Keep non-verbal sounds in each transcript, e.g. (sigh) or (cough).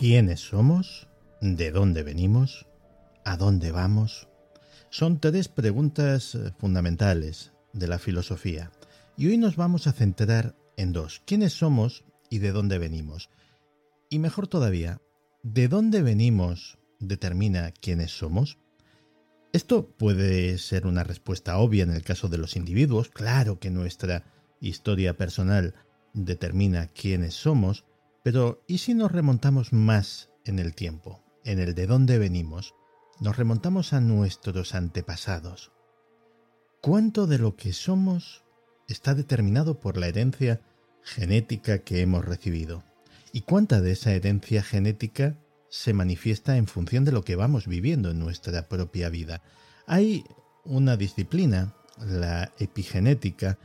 ¿Quiénes somos? ¿De dónde venimos? ¿A dónde vamos? Son tres preguntas eh, fundamentales de la filosofía. Y hoy nos vamos a centrar en dos. ¿Quiénes somos y de dónde venimos? Y mejor todavía, ¿de dónde venimos determina quiénes somos? Esto puede ser una respuesta obvia en el caso de los individuos. Claro que nuestra historia personal determina quiénes somos, pero ¿y si nos remontamos más en el tiempo, en el de dónde venimos? Nos remontamos a nuestros antepasados. ¿Cuánto de lo que somos está determinado por la herencia genética que hemos recibido? ¿Y cuánta de esa herencia genética se manifiesta en función de lo que vamos viviendo en nuestra propia vida? Hay una disciplina, la epigenética,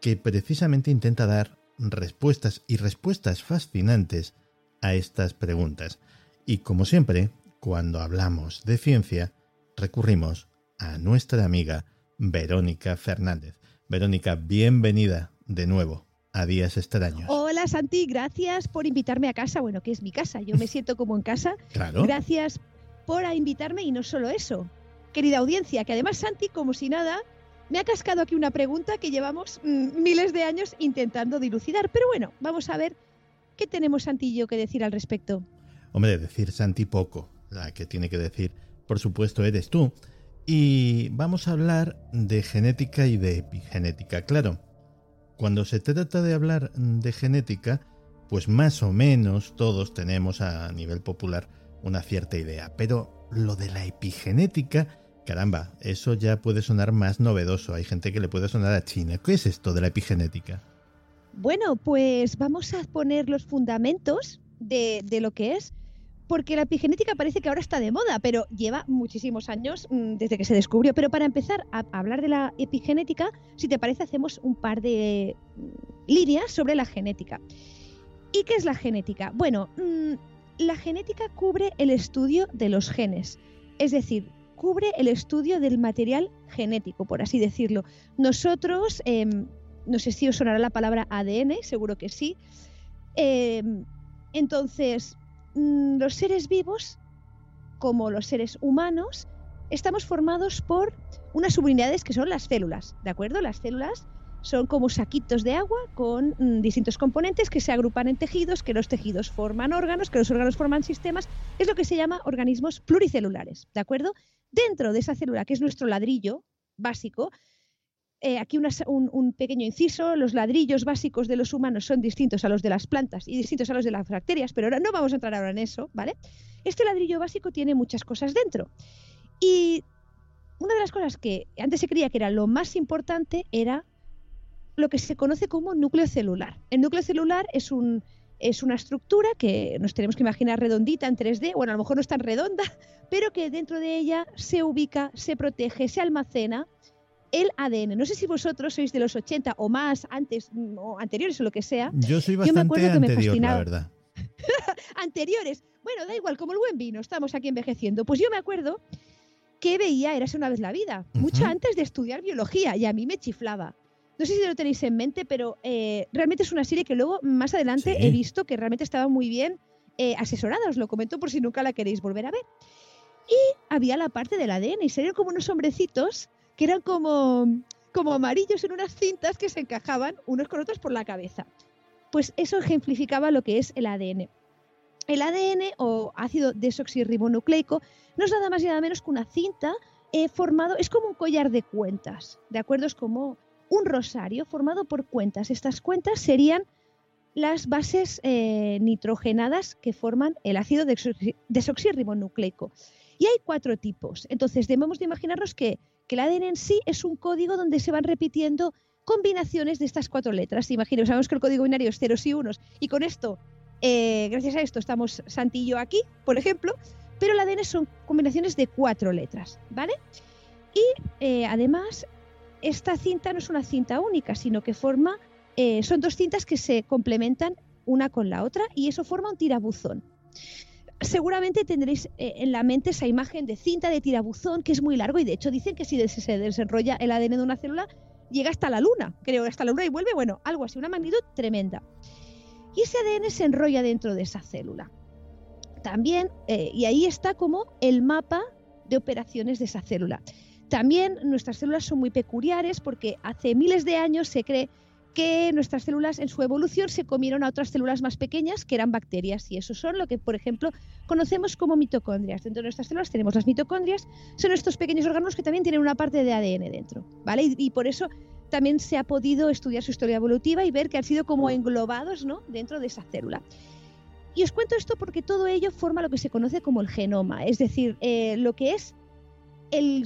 que precisamente intenta dar respuestas y respuestas fascinantes a estas preguntas. Y como siempre, cuando hablamos de ciencia, recurrimos a nuestra amiga Verónica Fernández. Verónica, bienvenida de nuevo a Días Extraños. Hola Santi, gracias por invitarme a casa. Bueno, que es mi casa, yo me (laughs) siento como en casa. Claro. Gracias por invitarme y no solo eso. Querida audiencia, que además Santi, como si nada, me ha cascado aquí una pregunta que llevamos mm, miles de años intentando dilucidar. Pero bueno, vamos a ver qué tenemos Santi yo que decir al respecto. Hombre, decir Santi poco. La que tiene que decir, por supuesto, eres tú. Y vamos a hablar de genética y de epigenética. Claro, cuando se trata de hablar de genética, pues más o menos todos tenemos a nivel popular una cierta idea. Pero lo de la epigenética Caramba, eso ya puede sonar más novedoso. Hay gente que le puede sonar a China. ¿Qué es esto de la epigenética? Bueno, pues vamos a poner los fundamentos de, lo que es, porque la epigenética parece que ahora está de moda, pero lleva muchísimos años mm, desde que se descubrió. Pero para empezar a hablar de la epigenética, si te parece, hacemos un par de mm, líneas sobre la genética. ¿Y qué es la genética? Bueno, mm, la genética cubre el estudio de los genes, es decir, cubre el estudio del material genético, por así decirlo. Nosotros, em, no sé si os sonará la palabra ADN, seguro que sí. Em, entonces, mm, los seres vivos, como los seres humanos, estamos formados por unas subunidades que son las células, ¿de acuerdo? Las células son como saquitos de agua con mm, distintos componentes que se agrupan en tejidos, que los tejidos forman órganos, que los órganos forman sistemas, es lo que se llama organismos pluricelulares, ¿de acuerdo? Dentro de esa célula, que es nuestro ladrillo básico, eh, aquí un, pequeño inciso, los ladrillos básicos de los humanos son distintos a los de las plantas y distintos a los de las bacterias, pero ahora no vamos a entrar ahora en eso, ¿vale? Este ladrillo básico tiene muchas cosas dentro. Y una de las cosas que antes se creía que era lo más importante era lo que se conoce como núcleo celular. El núcleo celular es un, es una estructura que nos tenemos que imaginar redondita en 3D, bueno, a lo mejor no es tan redonda, (laughs) pero que dentro de ella se ubica, se protege, se almacena el ADN. No sé si vosotros sois de los 80 o más, antes o anteriores o lo que sea. Yo soy bastante anterior, la verdad. (laughs) anteriores. Bueno, da igual, como el buen vino, estamos aquí envejeciendo. Pues yo me acuerdo que veía Érase una vez la vida, mucho antes de estudiar biología, y a mí me chiflaba. No sé si lo tenéis en mente, pero eh, realmente es una serie que luego más adelante he visto que realmente estaba muy bien eh, asesorada. Os lo comento por si nunca la queréis volver a ver. Y había la parte del ADN y serían como unos hombrecitos que eran como, como amarillos en unas cintas que se encajaban unos con otros por la cabeza. Pues eso ejemplificaba lo que es el ADN. El ADN o ácido desoxirribonucleico no es nada más y nada menos que una cinta eh, formado, es como un collar de cuentas, ¿de acuerdo? Es como un rosario formado por cuentas. Estas cuentas serían las bases eh, nitrogenadas que forman el ácido desoxirribonucleico. Y hay cuatro tipos. Entonces debemos de imaginarnos que, el ADN en sí es un código donde se van repitiendo combinaciones de estas cuatro letras. Imagino, sabemos que el código binario es ceros y unos y con esto, eh, gracias a esto, estamos Santillo aquí, por ejemplo, pero el ADN son combinaciones de cuatro letras, ¿vale? Y eh, además, esta cinta no es una cinta única, sino que forma eh, son dos cintas que se complementan una con la otra y eso forma un tirabuzón. Seguramente tendréis eh, en la mente esa imagen de cinta de tirabuzón que es muy largo y de hecho dicen que si se desenrolla el ADN de una célula llega hasta la luna, creo, hasta la luna y vuelve, bueno, algo así, una magnitud tremenda. Y ese ADN se enrolla dentro de esa célula. También, eh, y ahí está como el mapa de operaciones de esa célula. También nuestras células son muy peculiares porque hace miles de años se cree que nuestras células en su evolución se comieron a otras células más pequeñas que eran bacterias y eso son lo que, por ejemplo, conocemos como mitocondrias. Dentro de nuestras células tenemos las mitocondrias, son estos pequeños órganos que también tienen una parte de ADN dentro, ¿vale? Y, por eso también se ha podido estudiar su historia evolutiva y ver que han sido como englobados, ¿no? Dentro de esa célula. Y os cuento esto porque todo ello forma lo que se conoce como el genoma, es decir, eh, lo que es el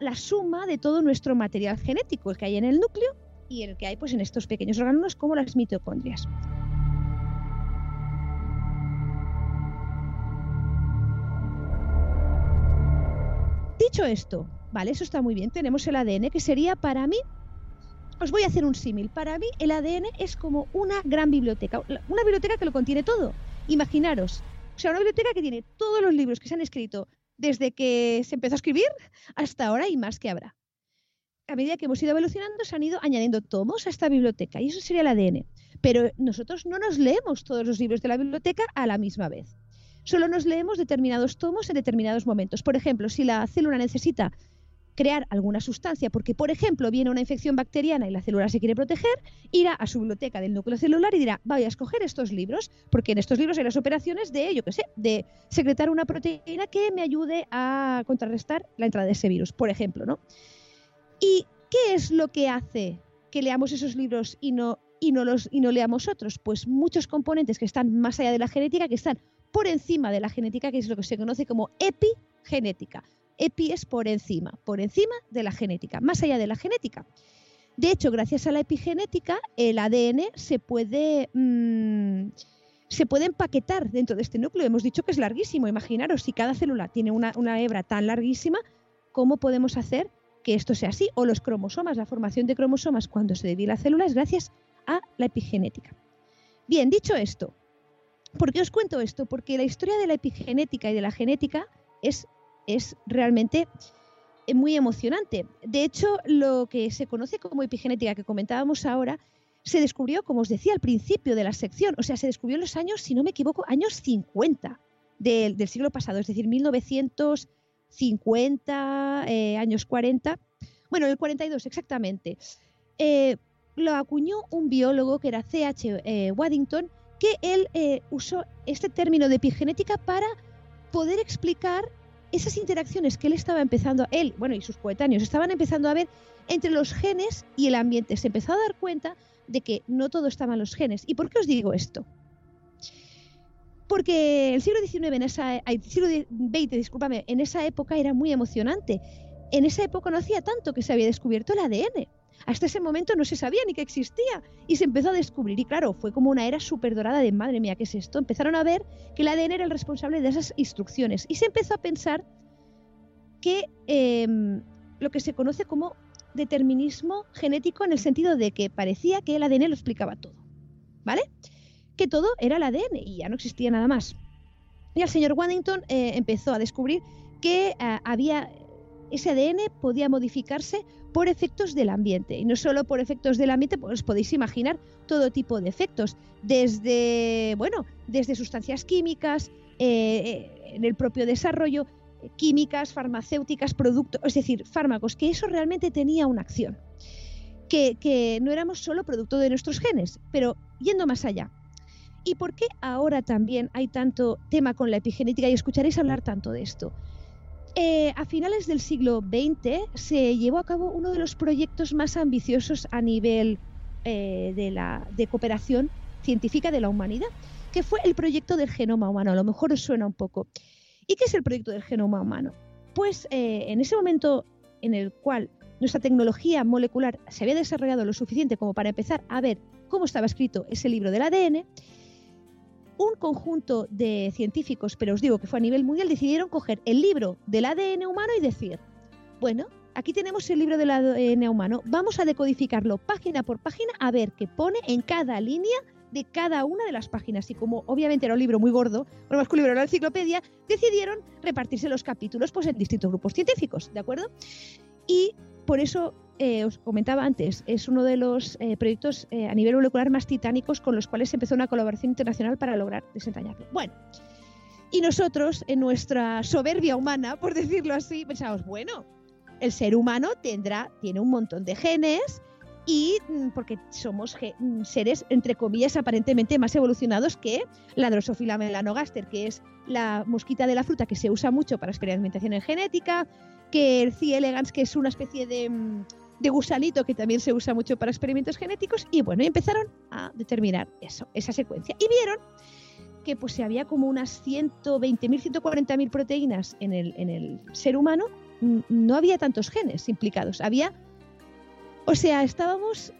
la suma de todo nuestro material genético que hay en el núcleo y el que hay pues, en estos pequeños órganos como las mitocondrias. Dicho esto, vale, eso está muy bien, tenemos el ADN que sería para mí, os voy a hacer un símil, para mí el ADN es como una gran biblioteca, una biblioteca que lo contiene todo. Imaginaros, o sea, una biblioteca que tiene todos los libros que se han escrito desde que se empezó a escribir hasta ahora y más que habrá a medida que hemos ido evolucionando, se han ido añadiendo tomos a esta biblioteca y eso sería el ADN. Pero nosotros no nos leemos todos los libros de la biblioteca a la misma vez. Solo nos leemos determinados tomos en determinados momentos. Por ejemplo, si la célula necesita crear alguna sustancia, porque por ejemplo viene una infección bacteriana y la célula se quiere proteger, irá a su biblioteca del núcleo celular y dirá, voy a escoger estos libros, porque en estos libros hay las operaciones de, yo qué sé, de secretar una proteína que me ayude a contrarrestar la entrada de ese virus, por ejemplo, ¿no? ¿Y qué es lo que hace que leamos esos libros y no, y no, los, y no leamos otros? Pues muchos componentes que están más allá de la genética, que están por encima de la genética, que es lo que se conoce como epigenética. Epi es por encima, por encima de la genética, más allá de la genética. De hecho, gracias a la epigenética, el ADN se puede, mm, se puede empaquetar dentro de este núcleo. Hemos dicho que es larguísimo. Imaginaros, si cada célula tiene una, una hebra tan larguísima, ¿cómo podemos hacer que esto sea así, o los cromosomas, la formación de cromosomas cuando se divide la célula es gracias a la epigenética. Bien, dicho esto, ¿por qué os cuento esto? Porque la historia de la epigenética y de la genética es, es realmente eh, muy emocionante. De hecho, lo que se conoce como epigenética que comentábamos ahora, se descubrió, como os decía al principio de la sección, o sea, se descubrió en los años, si no me equivoco, años 50 del, del siglo pasado, es decir, 1900 50, eh, años 40, bueno, el 42 exactamente, eh, lo acuñó un biólogo que era C.H. Eh, Waddington, que él usó este término de epigenética para poder explicar esas interacciones que él estaba empezando, él, bueno, y sus coetáneos estaban empezando a ver entre los genes y el ambiente. Se empezó a dar cuenta de que no todo estaba en los genes. ¿Y por qué os digo esto? porque el siglo XIX, en esa, siglo XX, discúlpame, en esa época era muy emocionante. En esa época no hacía tanto que se había descubierto el ADN. Hasta ese momento no se sabía ni que existía y se empezó a descubrir. Y claro, fue como una era súper dorada de madre mía, ¿qué es esto? Empezaron a ver que el ADN era el responsable de esas instrucciones y se empezó a pensar que em, lo que se conoce como determinismo genético en el sentido de que parecía que el ADN lo explicaba todo. ¿Vale? que todo era el ADN y ya no existía nada más. Y el señor Waddington eh, empezó a descubrir que eh, había ese ADN podía modificarse por efectos del ambiente. Y no solo por efectos del ambiente, pues podéis imaginar todo tipo de efectos. Desde, bueno, desde sustancias químicas, eh, en el propio desarrollo, químicas, farmacéuticas, productos, es decir, fármacos, que eso realmente tenía una acción. Que no éramos solo producto de nuestros genes, pero yendo más allá. ¿Y por qué ahora también hay tanto tema con la epigenética y escucharéis hablar tanto de esto? Eh, a finales del siglo XX se llevó a cabo uno de los proyectos más ambiciosos a nivel eh, de, la, de cooperación científica de la humanidad, que fue el proyecto del genoma humano. A lo mejor os suena un poco. ¿Y qué es el proyecto del genoma humano? Pues eh, en ese momento en el cual nuestra tecnología molecular se había desarrollado lo suficiente como para empezar a ver cómo estaba escrito ese libro del ADN, un conjunto de científicos, pero os digo que fue a nivel mundial, decidieron coger el libro del ADN humano y decir, bueno, aquí tenemos el libro del ADN humano, vamos a decodificarlo página por página a ver qué pone en cada línea de cada una de las páginas. Y como obviamente era un libro muy gordo, por más que un libro era la enciclopedia, decidieron repartirse los capítulos pues, en distintos grupos científicos, ¿de acuerdo? Y por eso eh, os comentaba antes, es uno de los eh, proyectos eh, a nivel molecular más titánicos con los cuales se empezó una colaboración internacional para lograr desentrañarlo. Bueno, y nosotros, en nuestra soberbia humana, por decirlo así, pensamos, bueno, el ser humano tendrá, tiene un montón de genes y mm, porque somos mm, seres, entre comillas, aparentemente más evolucionados que la Drosophila melanogaster, que es la mosquita de la fruta que se usa mucho para experimentación en genética, que el C. elegans, que es una especie de mm, de gusanito que también se usa mucho para experimentos genéticos y bueno, empezaron a determinar eso, esa secuencia y vieron que pues si había como unas 120.000, 140.000 proteínas en el, en el ser humano, no había tantos genes implicados, había, o sea, estábamos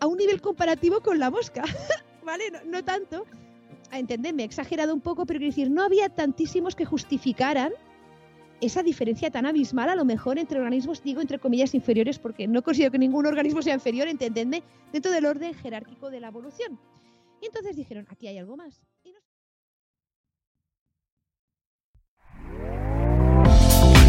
a un nivel comparativo con la mosca, (laughs) ¿vale? No, tanto, entendedme, he exagerado un poco, pero quiero decir, no había tantísimos que justificaran esa diferencia tan abismal a lo mejor entre organismos, digo entre comillas inferiores, porque no considero que ningún organismo sea inferior, entendedme, dentro del orden jerárquico de la evolución. Y entonces dijeron, aquí hay algo más.